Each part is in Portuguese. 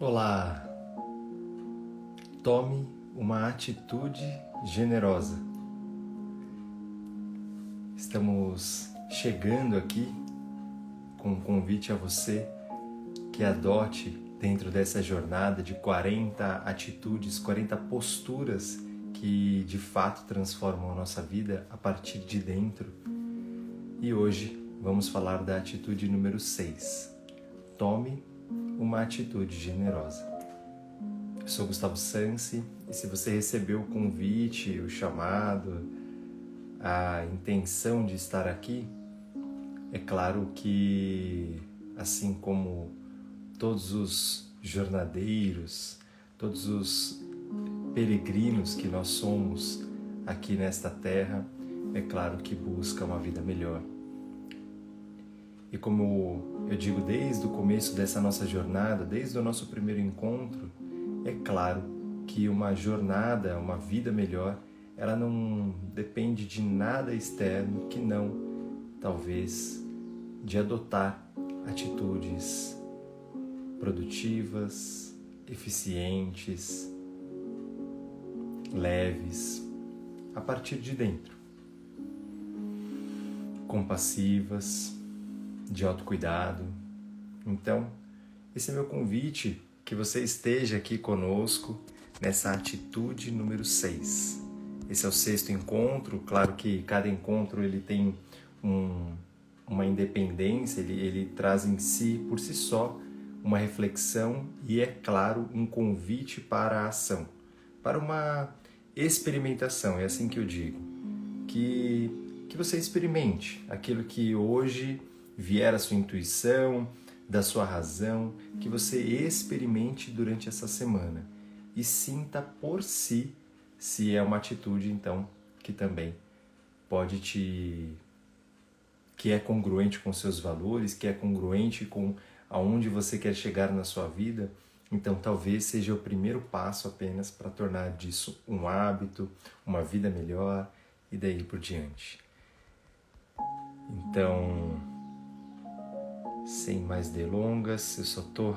Olá! Tome uma atitude generosa. Estamos chegando aqui com um convite a você que adote dentro dessa jornada de 40 atitudes, 40 posturas que de fato transformam a nossa vida a partir de dentro. E hoje vamos falar da atitude número 6. Tome uma atitude generosa. Eu sou Gustavo Sansi e se você recebeu o convite, o chamado, a intenção de estar aqui, é claro que, assim como todos os jornadeiros, todos os peregrinos que nós somos aqui nesta terra, é claro que busca uma vida melhor e como eu digo desde o começo dessa nossa jornada, desde o nosso primeiro encontro, é claro que uma jornada, uma vida melhor, ela não depende de nada externo que não, talvez, de adotar atitudes produtivas, eficientes, leves, a partir de dentro, compassivas de autocuidado. Então, esse é meu convite que você esteja aqui conosco nessa atitude número 6. Esse é o sexto encontro, claro que cada encontro ele tem um, uma independência, ele, ele traz em si, por si só, uma reflexão e, é claro, um convite para a ação, para uma experimentação, é assim que eu digo. Que, que você experimente aquilo que hoje vier a sua intuição, da sua razão, que você experimente durante essa semana e sinta por si se é uma atitude então que também pode te que é congruente com seus valores, que é congruente com aonde você quer chegar na sua vida, então talvez seja o primeiro passo apenas para tornar disso um hábito, uma vida melhor e daí por diante. Então, sem mais delongas, eu só tô.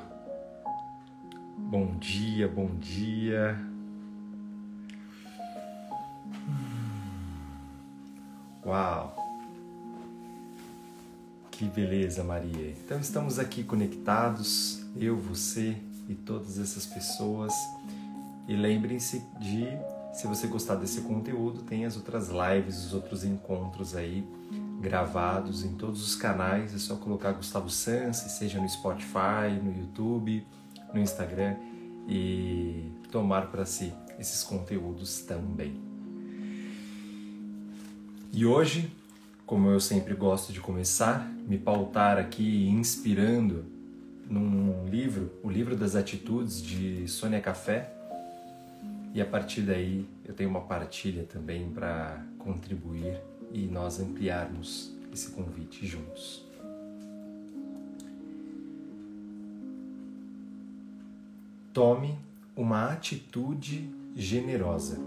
Bom dia, bom dia. Uau! Que beleza, Maria. Então estamos aqui conectados, eu, você e todas essas pessoas. E lembrem-se de, se você gostar desse conteúdo, tem as outras lives, os outros encontros aí gravados em todos os canais. É só colocar Gustavo Sansi, seja no Spotify, no YouTube, no Instagram e tomar para si esses conteúdos também. E hoje, como eu sempre gosto de começar, me pautar aqui inspirando num livro, o livro das atitudes de Sônia Café. E a partir daí eu tenho uma partilha também para contribuir e nós ampliarmos esse convite juntos. Tome uma atitude generosa.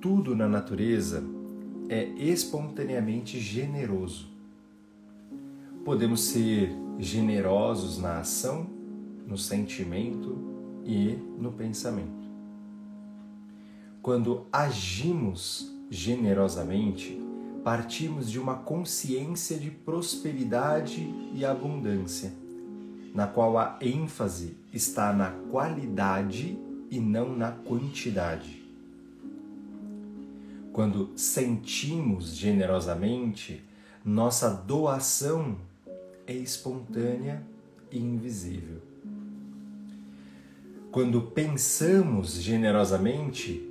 Tudo na natureza é espontaneamente generoso. Podemos ser generosos na ação, no sentimento e no pensamento. Quando agimos generosamente, partimos de uma consciência de prosperidade e abundância, na qual a ênfase está na qualidade e não na quantidade. Quando sentimos generosamente, nossa doação é espontânea e invisível. Quando pensamos generosamente,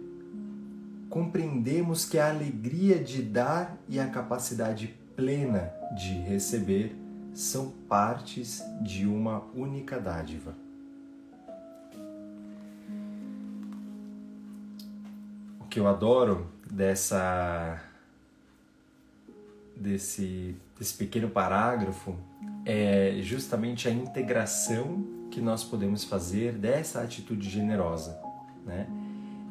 compreendemos que a alegria de dar e a capacidade plena de receber são partes de uma única dádiva. O que eu adoro dessa desse, desse pequeno parágrafo é justamente a integração que nós podemos fazer dessa atitude generosa, né?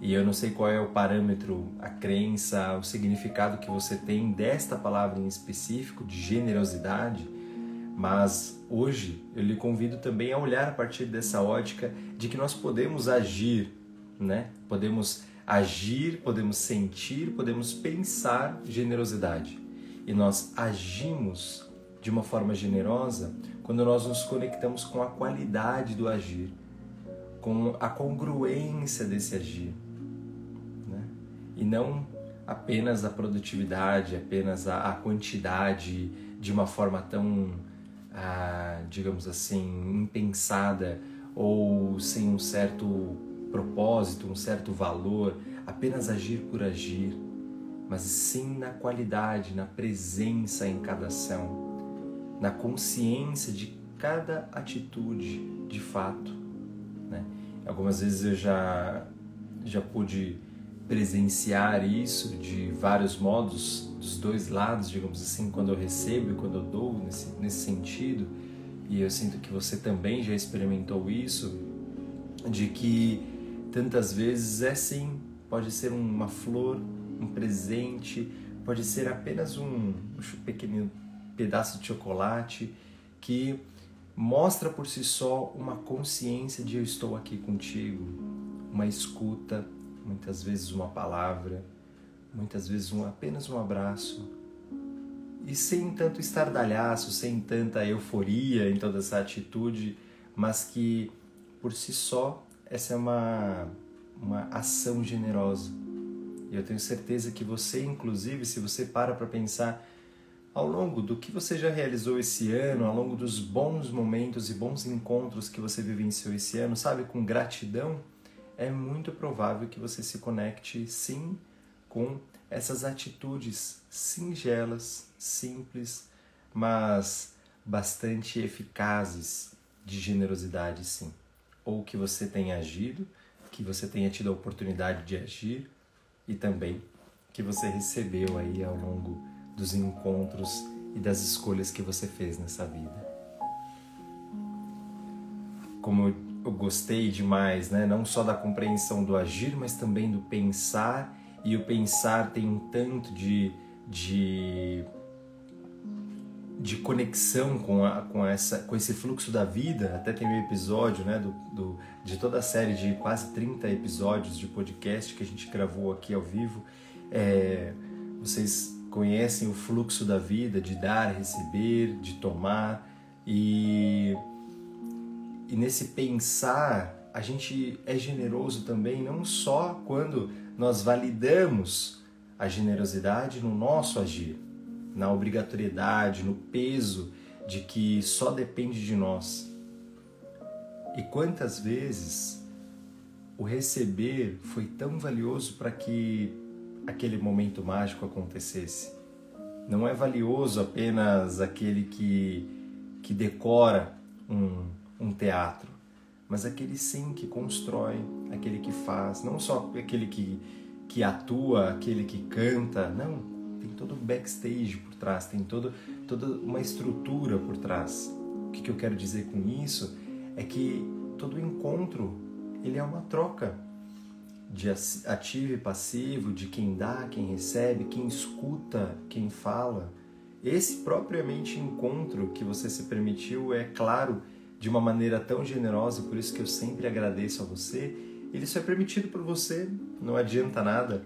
E eu não sei qual é o parâmetro, a crença, o significado que você tem desta palavra em específico, de generosidade, Mas hoje eu lhe convido também a olhar a partir dessa ótica de que nós podemos agir, né? Podemos agir, podemos sentir, podemos pensar generosidade. E nós agimos de uma forma generosa quando nós nos conectamos com a qualidade do agir, com a congruência desse agir. E não apenas a produtividade, apenas a, a quantidade de uma forma tão, ah, digamos assim, impensada ou sem um certo propósito, um certo valor, apenas agir por agir, mas sim na qualidade, na presença em cada ação, na consciência de cada atitude de fato. Né? Algumas vezes eu já, já pude presenciar isso de vários modos, dos dois lados, digamos assim, quando eu recebo e quando eu dou, nesse, nesse sentido. E eu sinto que você também já experimentou isso, de que tantas vezes é sim, pode ser uma flor, um presente, pode ser apenas um, um pequeno pedaço de chocolate que mostra por si só uma consciência de eu estou aqui contigo, uma escuta, muitas vezes uma palavra, muitas vezes um, apenas um abraço. E sem tanto estardalhaço, sem tanta euforia em toda essa atitude, mas que por si só essa é uma, uma ação generosa. E eu tenho certeza que você, inclusive, se você para para pensar ao longo do que você já realizou esse ano, ao longo dos bons momentos e bons encontros que você vivenciou esse ano, sabe, com gratidão, é muito provável que você se conecte sim com essas atitudes singelas, simples, mas bastante eficazes de generosidade, sim. Ou que você tenha agido, que você tenha tido a oportunidade de agir e também que você recebeu aí ao longo dos encontros e das escolhas que você fez nessa vida. Como eu gostei demais, né? não só da compreensão do agir, mas também do pensar, e o pensar tem um tanto de, de, de conexão com, a, com, essa, com esse fluxo da vida. Até tem um episódio né, do, do, de toda a série de quase 30 episódios de podcast que a gente gravou aqui ao vivo. É, vocês conhecem o fluxo da vida, de dar, receber, de tomar e e nesse pensar, a gente é generoso também, não só quando nós validamos a generosidade no nosso agir, na obrigatoriedade, no peso de que só depende de nós. E quantas vezes o receber foi tão valioso para que aquele momento mágico acontecesse? Não é valioso apenas aquele que, que decora um, um teatro, mas aquele sim que constrói, aquele que faz, não só aquele que, que atua, aquele que canta, não, tem todo um backstage por trás, tem todo, toda uma estrutura por trás. O que, que eu quero dizer com isso é que todo encontro ele é uma troca de ativo e passivo, de quem dá, quem recebe, quem escuta, quem fala. Esse propriamente encontro que você se permitiu é claro de uma maneira tão generosa, por isso que eu sempre agradeço a você. Ele só é permitido por você, não adianta nada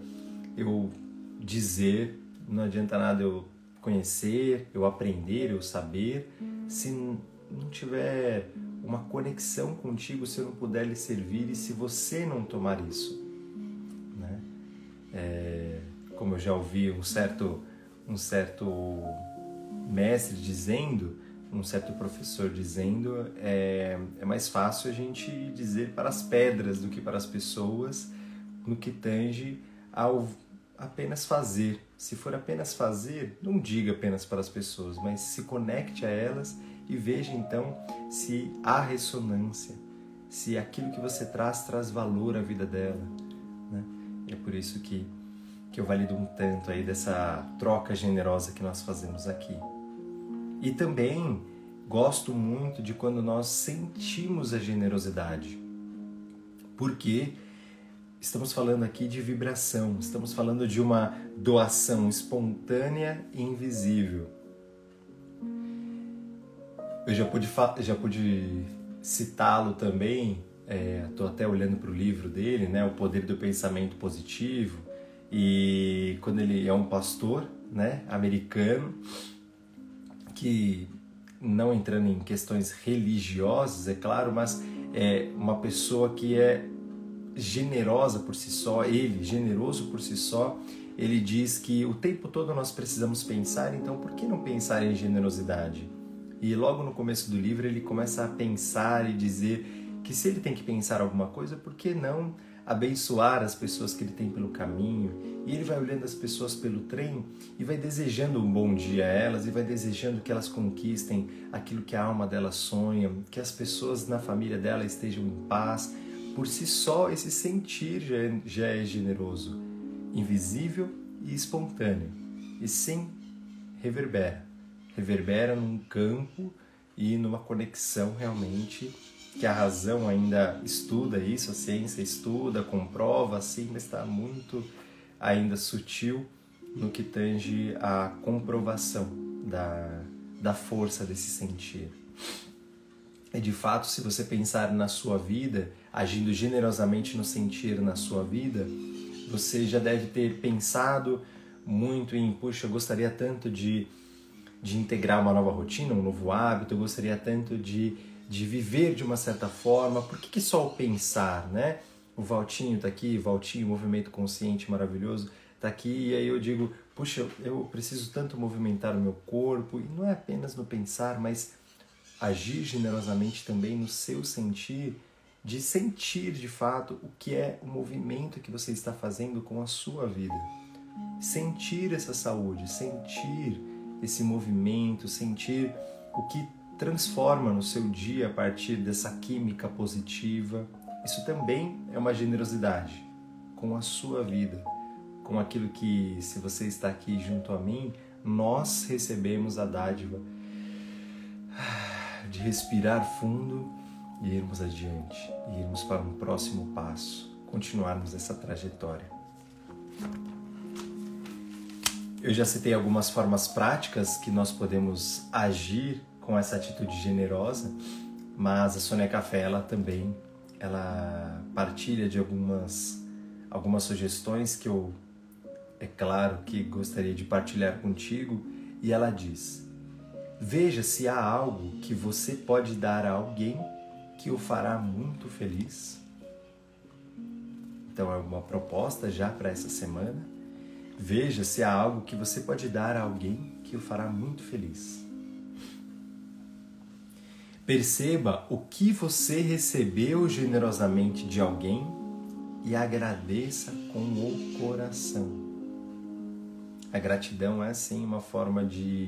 eu dizer, não adianta nada eu conhecer, eu aprender, eu saber, se não tiver uma conexão contigo, se eu não puder lhe servir e se você não tomar isso. Né? É, como eu já ouvi um certo, um certo mestre dizendo, um certo professor dizendo, é, é mais fácil a gente dizer para as pedras do que para as pessoas no que tange ao apenas fazer. Se for apenas fazer, não diga apenas para as pessoas, mas se conecte a elas e veja então se há ressonância, se aquilo que você traz traz valor à vida dela. Né? E é por isso que, que eu valido um tanto aí dessa troca generosa que nós fazemos aqui. E também gosto muito de quando nós sentimos a generosidade. Porque estamos falando aqui de vibração, estamos falando de uma doação espontânea e invisível. Eu já pude, já pude citá-lo também, estou é, até olhando para o livro dele, né, O Poder do Pensamento Positivo, e quando ele é um pastor né, americano, que não entrando em questões religiosas, é claro, mas é uma pessoa que é generosa por si só, ele, generoso por si só, ele diz que o tempo todo nós precisamos pensar, então por que não pensar em generosidade? E logo no começo do livro ele começa a pensar e dizer que se ele tem que pensar alguma coisa, por que não abençoar as pessoas que ele tem pelo caminho? E ele vai olhando as pessoas pelo trem e vai desejando um bom dia a elas e vai desejando que elas conquistem aquilo que a alma delas sonha, que as pessoas na família dela estejam em paz. Por si só, esse sentir já é, já é generoso, invisível e espontâneo, e sim reverbera. Reverbera num campo e numa conexão realmente que a razão ainda estuda isso, a ciência estuda, comprova, assim, mas está muito ainda sutil no que tange a comprovação da, da força desse sentir. E de fato, se você pensar na sua vida, agindo generosamente no sentir na sua vida, você já deve ter pensado muito em, puxa, eu gostaria tanto de, de integrar uma nova rotina, um novo hábito, eu gostaria tanto de de viver de uma certa forma. Por que, que só o pensar, né? O Valtinho está aqui, Valtinho, movimento consciente maravilhoso, está aqui e aí eu digo, puxa, eu preciso tanto movimentar o meu corpo e não é apenas no pensar, mas agir generosamente também no seu sentir, de sentir de fato o que é o movimento que você está fazendo com a sua vida. Sentir essa saúde, sentir esse movimento, sentir o que transforma no seu dia a partir dessa química positiva. Isso também é uma generosidade com a sua vida, com aquilo que, se você está aqui junto a mim, nós recebemos a dádiva de respirar fundo e irmos adiante, e irmos para um próximo passo, continuarmos essa trajetória. Eu já citei algumas formas práticas que nós podemos agir com essa atitude generosa, mas a Sônia Café ela também ela partilha de algumas algumas sugestões que eu é claro que gostaria de partilhar contigo e ela diz: Veja se há algo que você pode dar a alguém que o fará muito feliz. Então é uma proposta já para essa semana. Veja se há algo que você pode dar a alguém que o fará muito feliz. Perceba o que você recebeu generosamente de alguém e agradeça com o coração. A gratidão é sim uma forma de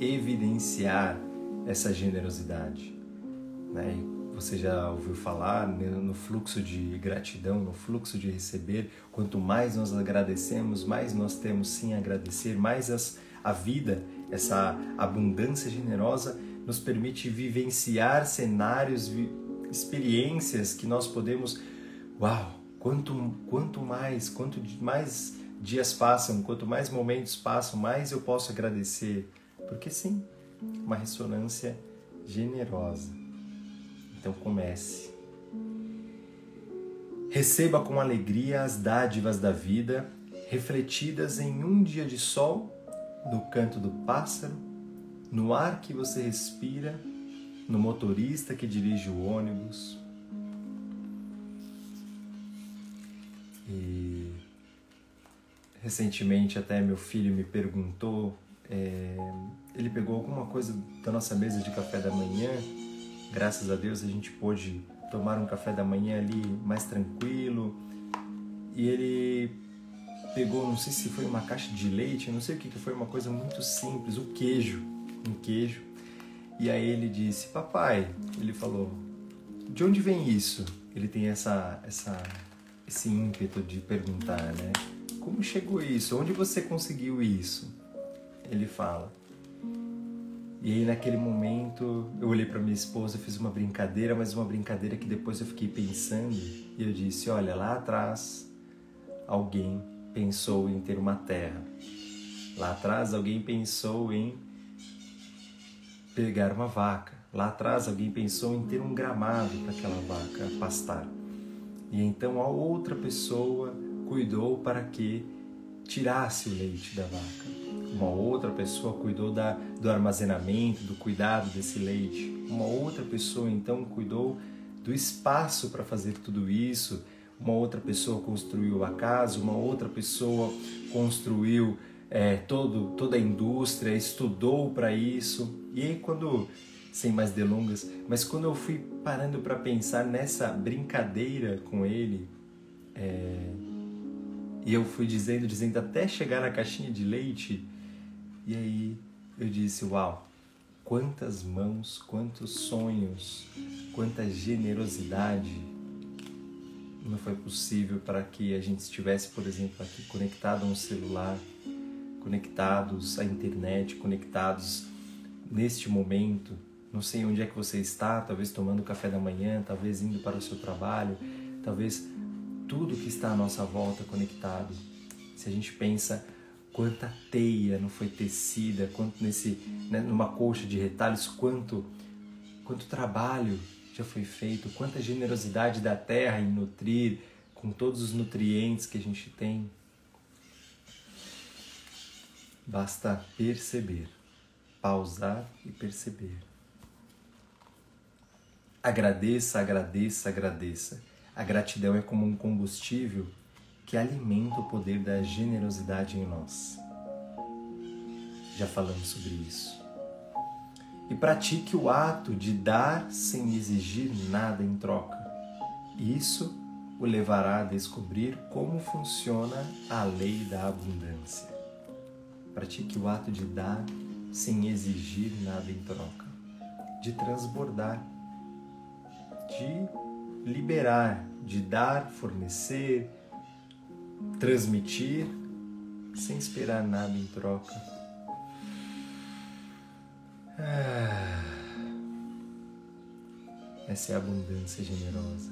evidenciar essa generosidade. Né? Você já ouviu falar né, no fluxo de gratidão, no fluxo de receber. Quanto mais nós agradecemos, mais nós temos sim a agradecer, mais as, a vida, essa abundância generosa nos permite vivenciar cenários, experiências que nós podemos, uau, quanto quanto mais, quanto mais dias passam, quanto mais momentos passam, mais eu posso agradecer, porque sim, uma ressonância generosa. Então comece. Receba com alegria as dádivas da vida, refletidas em um dia de sol, no canto do pássaro no ar que você respira, no motorista que dirige o ônibus. E recentemente até meu filho me perguntou, é, ele pegou alguma coisa da nossa mesa de café da manhã. Graças a Deus a gente pôde tomar um café da manhã ali mais tranquilo. E ele pegou, não sei se foi uma caixa de leite, não sei o que, que foi, uma coisa muito simples, o queijo um queijo. E aí ele disse: Papai, ele falou, de onde vem isso? Ele tem essa, essa, esse ímpeto de perguntar, né? Como chegou isso? Onde você conseguiu isso? Ele fala. E aí naquele momento eu olhei para minha esposa, fiz uma brincadeira, mas uma brincadeira que depois eu fiquei pensando e eu disse: olha, lá atrás alguém pensou em ter uma terra. Lá atrás alguém pensou em pegar uma vaca. Lá atrás alguém pensou em ter um gramado para aquela vaca pastar. E então a outra pessoa cuidou para que tirasse o leite da vaca. Uma outra pessoa cuidou da, do armazenamento, do cuidado desse leite. Uma outra pessoa então cuidou do espaço para fazer tudo isso. Uma outra pessoa construiu a casa, uma outra pessoa construiu é, todo, toda a indústria, estudou para isso. E aí, quando, sem mais delongas, mas quando eu fui parando para pensar nessa brincadeira com ele, é, e eu fui dizendo, dizendo até chegar na caixinha de leite, e aí eu disse: Uau, quantas mãos, quantos sonhos, quanta generosidade não foi possível para que a gente estivesse, por exemplo, aqui conectado a um celular, conectados à internet, conectados neste momento. Não sei onde é que você está, talvez tomando café da manhã, talvez indo para o seu trabalho, talvez tudo que está à nossa volta conectado. Se a gente pensa quanta teia não foi tecida, quanto nesse né, numa colcha de retalhos, quanto quanto trabalho já foi feito, quanta generosidade da terra em nutrir com todos os nutrientes que a gente tem. Basta perceber, pausar e perceber. Agradeça, agradeça, agradeça. A gratidão é como um combustível que alimenta o poder da generosidade em nós. Já falamos sobre isso e pratique o ato de dar sem exigir nada em troca. Isso o levará a descobrir como funciona a lei da abundância. Pratique o ato de dar sem exigir nada em troca, de transbordar, de liberar, de dar, fornecer, transmitir sem esperar nada em troca ah. essa é a abundância generosa.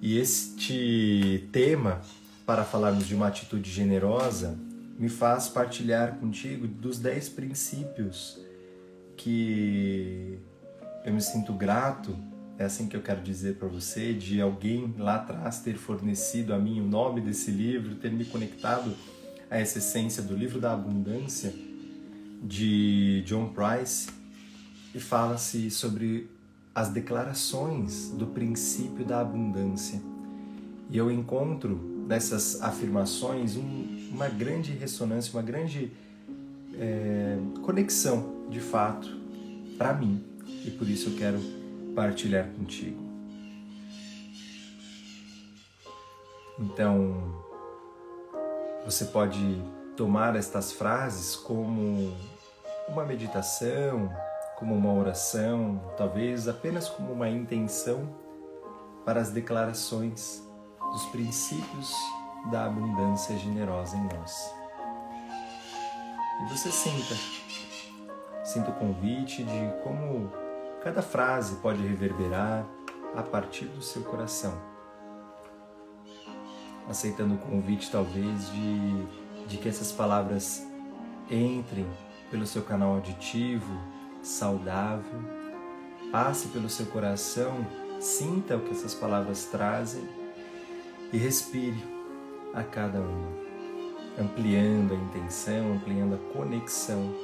E este tema, para falarmos de uma atitude generosa, me faz partilhar contigo dos dez princípios que eu me sinto grato, é assim que eu quero dizer para você, de alguém lá atrás ter fornecido a mim o nome desse livro, ter me conectado a essa essência do livro da abundância de John Price e fala-se sobre as declarações do princípio da abundância. E eu encontro nessas afirmações um, uma grande ressonância, uma grande é, conexão, de fato, para mim. E por isso eu quero partilhar contigo. Então, você pode tomar estas frases como uma meditação, como uma oração, talvez apenas como uma intenção para as declarações dos princípios da abundância generosa em nós. E você sinta, sinta o convite de como cada frase pode reverberar a partir do seu coração. Aceitando o convite, talvez, de, de que essas palavras entrem pelo seu canal auditivo saudável, passe pelo seu coração, sinta o que essas palavras trazem e respire a cada uma, ampliando a intenção, ampliando a conexão,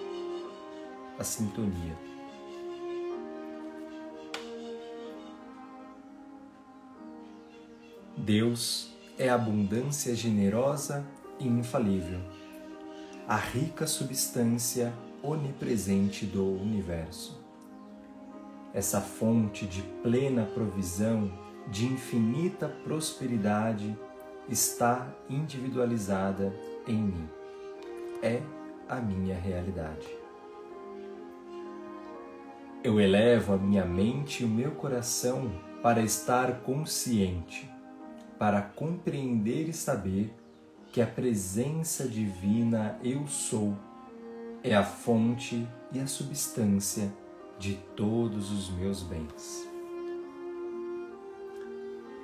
a sintonia. Deus é abundância generosa e infalível a rica substância onipresente do universo. Essa fonte de plena provisão, de infinita prosperidade, está individualizada em mim. É a minha realidade. Eu elevo a minha mente e o meu coração para estar consciente, para compreender e saber que a presença divina Eu Sou é a fonte e a substância de todos os meus bens.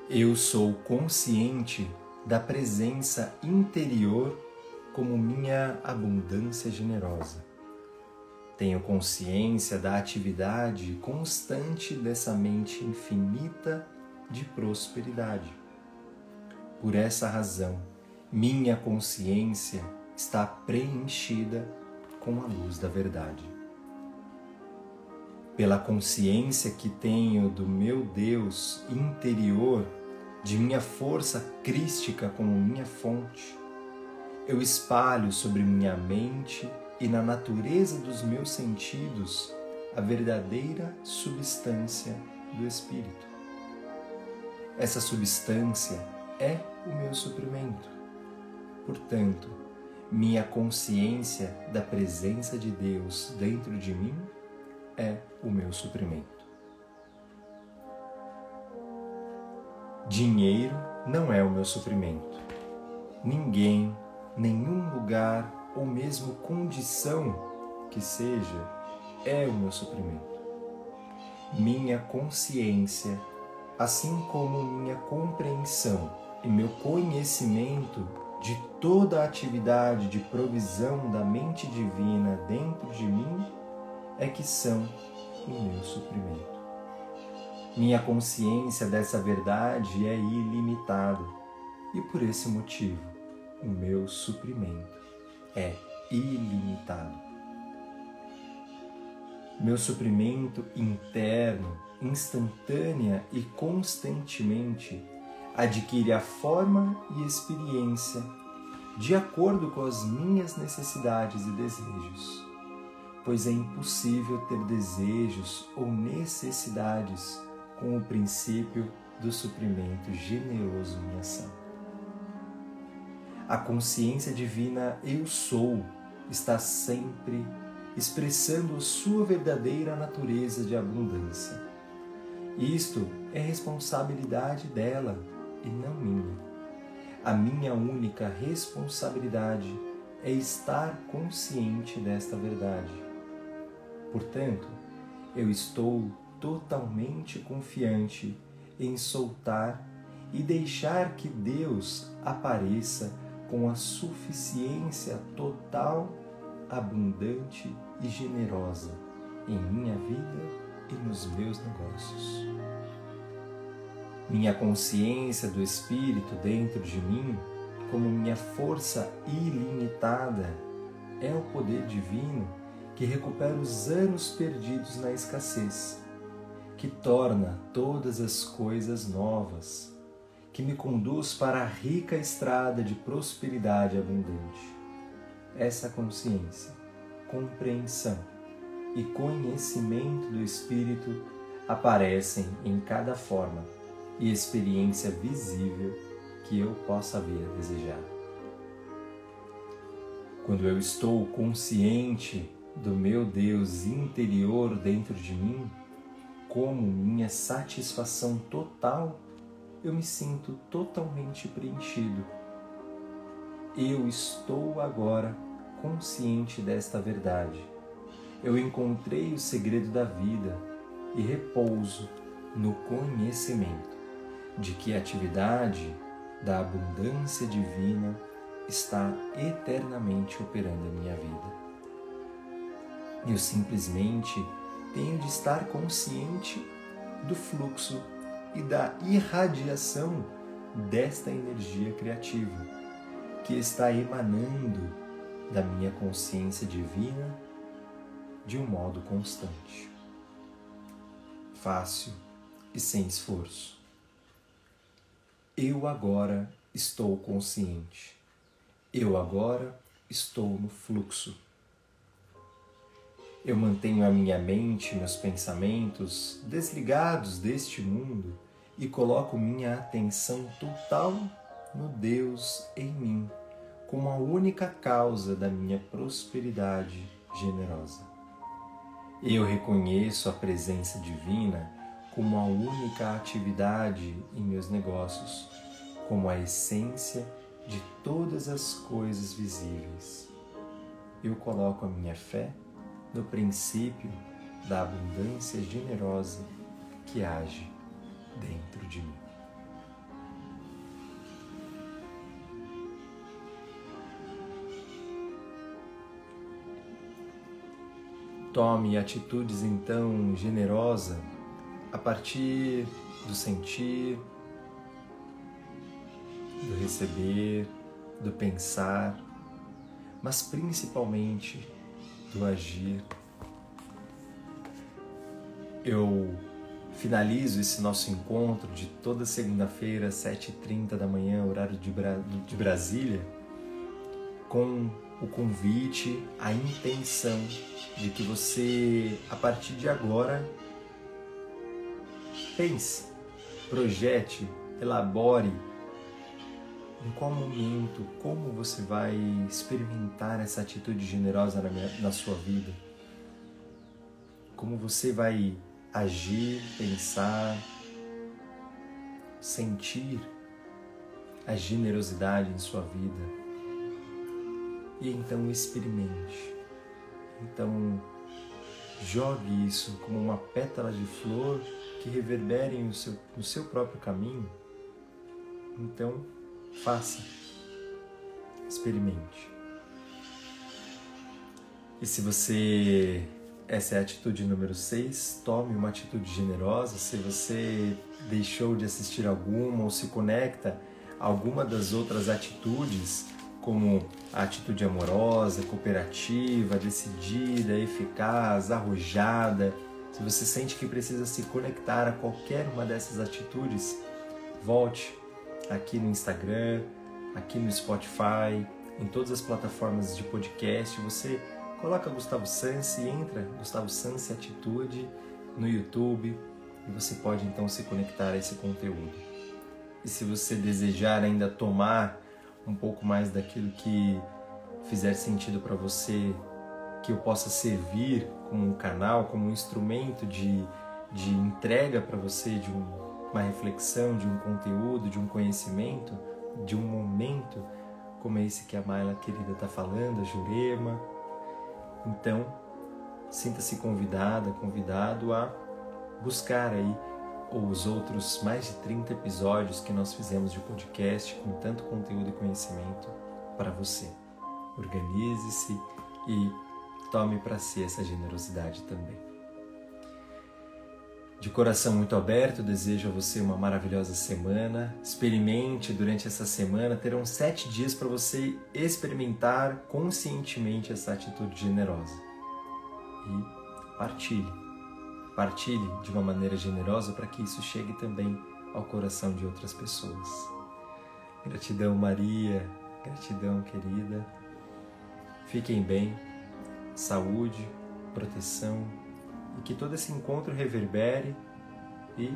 Eu sou consciente da presença interior como minha abundância generosa. Tenho consciência da atividade constante dessa mente infinita de prosperidade. Por essa razão, minha consciência está preenchida com a luz da verdade. Pela consciência que tenho do meu Deus interior, de minha força crística como minha fonte, eu espalho sobre minha mente e na natureza dos meus sentidos a verdadeira substância do Espírito. Essa substância é o meu suprimento. Portanto, minha consciência da presença de Deus dentro de mim é o meu suprimento. Dinheiro não é o meu suprimento. Ninguém, nenhum lugar ou mesmo condição que seja é o meu suprimento. Minha consciência, assim como minha compreensão e meu conhecimento de toda a atividade de provisão da mente divina dentro de mim, é que são o meu suprimento. Minha consciência dessa verdade é ilimitada e por esse motivo o meu suprimento é ilimitado. Meu suprimento interno, instantânea e constantemente adquire a forma e experiência de acordo com as minhas necessidades e desejos, pois é impossível ter desejos ou necessidades com o princípio do suprimento generoso em ação. A consciência divina Eu Sou está sempre expressando sua verdadeira natureza de abundância. Isto é responsabilidade dela e não minha. A minha única responsabilidade é estar consciente desta verdade. Portanto, eu estou totalmente confiante em soltar e deixar que Deus apareça com a suficiência total, abundante e generosa em minha vida e nos meus negócios. Minha consciência do Espírito dentro de mim, como minha força ilimitada, é o poder divino que recupera os anos perdidos na escassez que torna todas as coisas novas, que me conduz para a rica estrada de prosperidade abundante. Essa consciência, compreensão e conhecimento do Espírito aparecem em cada forma e experiência visível que eu possa vir a desejar. Quando eu estou consciente do meu Deus interior dentro de mim, como minha satisfação total, eu me sinto totalmente preenchido. Eu estou agora consciente desta verdade. Eu encontrei o segredo da vida e repouso no conhecimento de que a atividade da abundância divina está eternamente operando em minha vida. Eu simplesmente tenho de estar consciente do fluxo e da irradiação desta energia criativa que está emanando da minha consciência divina de um modo constante, fácil e sem esforço. Eu agora estou consciente. Eu agora estou no fluxo eu mantenho a minha mente, meus pensamentos desligados deste mundo e coloco minha atenção total no Deus em mim, como a única causa da minha prosperidade generosa. Eu reconheço a presença divina como a única atividade em meus negócios, como a essência de todas as coisas visíveis. Eu coloco a minha fé no princípio da abundância generosa que age dentro de mim. Tome atitudes então generosa a partir do sentir, do receber, do pensar, mas principalmente do agir. Eu finalizo esse nosso encontro de toda segunda-feira, 7h30 da manhã, horário de, Bra de Brasília, com o convite, a intenção de que você, a partir de agora, pense, projete, elabore em qual momento, como você vai experimentar essa atitude generosa na, minha, na sua vida, como você vai agir, pensar, sentir a generosidade em sua vida e então experimente. Então, jogue isso como uma pétala de flor que reverbere no seu, no seu próprio caminho. Então, faça, experimente. E se você. Essa é a atitude número 6, tome uma atitude generosa. Se você deixou de assistir alguma ou se conecta a alguma das outras atitudes, como a atitude amorosa, cooperativa, decidida, eficaz, arrojada. Se você sente que precisa se conectar a qualquer uma dessas atitudes, volte aqui no Instagram, aqui no Spotify, em todas as plataformas de podcast. Você coloca Gustavo Sansi, entra Gustavo Sansi Atitude no YouTube e você pode então se conectar a esse conteúdo. E se você desejar ainda tomar um pouco mais daquilo que fizer sentido para você, que eu possa servir como um canal, como um instrumento de, de entrega para você de um, uma reflexão, de um conteúdo, de um conhecimento, de um momento como esse que a Maila querida está falando, a Jurema. Então, sinta-se convidada, convidado a buscar aí os outros mais de 30 episódios que nós fizemos de podcast com tanto conteúdo e conhecimento para você. Organize-se e tome para si essa generosidade também. De coração muito aberto, desejo a você uma maravilhosa semana. Experimente durante essa semana, terão sete dias para você experimentar conscientemente essa atitude generosa. E partilhe Partilhe de uma maneira generosa para que isso chegue também ao coração de outras pessoas. Gratidão, Maria. Gratidão, querida. Fiquem bem, saúde, proteção e que todo esse encontro reverbere e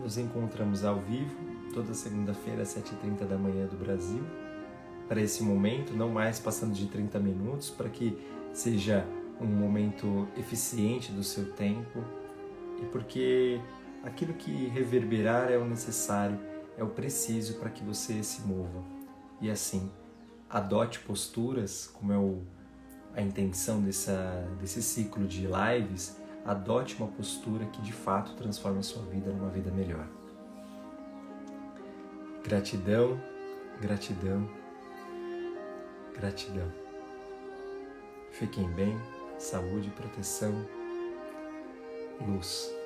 nos encontramos ao vivo toda segunda-feira às 7h30 da manhã do Brasil para esse momento, não mais passando de 30 minutos, para que seja um momento eficiente do seu tempo e porque aquilo que reverberar é o necessário, é o preciso para que você se mova. E assim, adote posturas, como é o, a intenção dessa, desse ciclo de lives, adote uma postura que de fato transforme a sua vida numa vida melhor. Gratidão, gratidão, gratidão. Fiquem bem, saúde, proteção luz.